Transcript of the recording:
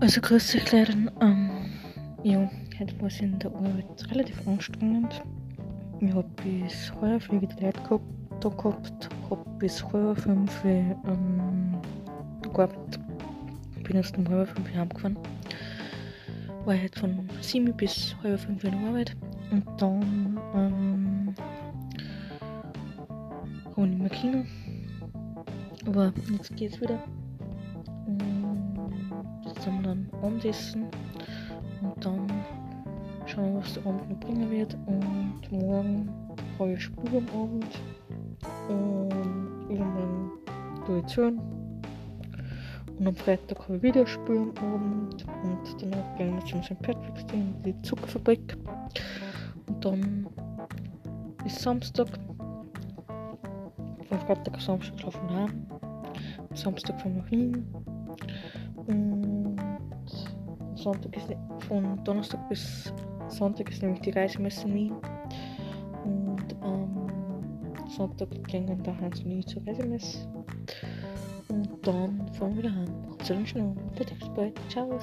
Also grüß dich Lehren. Ähm, ja, heute war es in der Arbeit relativ anstrengend. Ich habe bis früh wieder Leute gehabt, da gehabt, habe bis halb fünf ähm, gearbeitet. Bin erst um halb fünf heimgefahren. War heute von sieben bis halb fünf in der Arbeit. Und dann ähm, habe ich nicht mehr Kino. Aber jetzt geht's wieder. Jetzt wir dann Abendessen und dann schauen wir, was der Abend noch bringen wird. Und morgen habe ich Spur am Abend und irgendwann tue ich zu. Und am Freitag habe ich wieder Spur am Abend und danach gehen wir zum St. Patrick's Day in die Zuckerfabrik. Und dann ist Samstag. Von Freitag Samstag schlafen wir heim. Am Samstag fahren wir hin. Sonntag ist von Donnerstag bis Sonntag ist nämlich die Reisemesse in Wien. Und am Sonntag gehen da Hans und ich zur Reisemesse. Und dann fahren wir wieder heim. Zu den Schnurren. Bis bald. Ciao.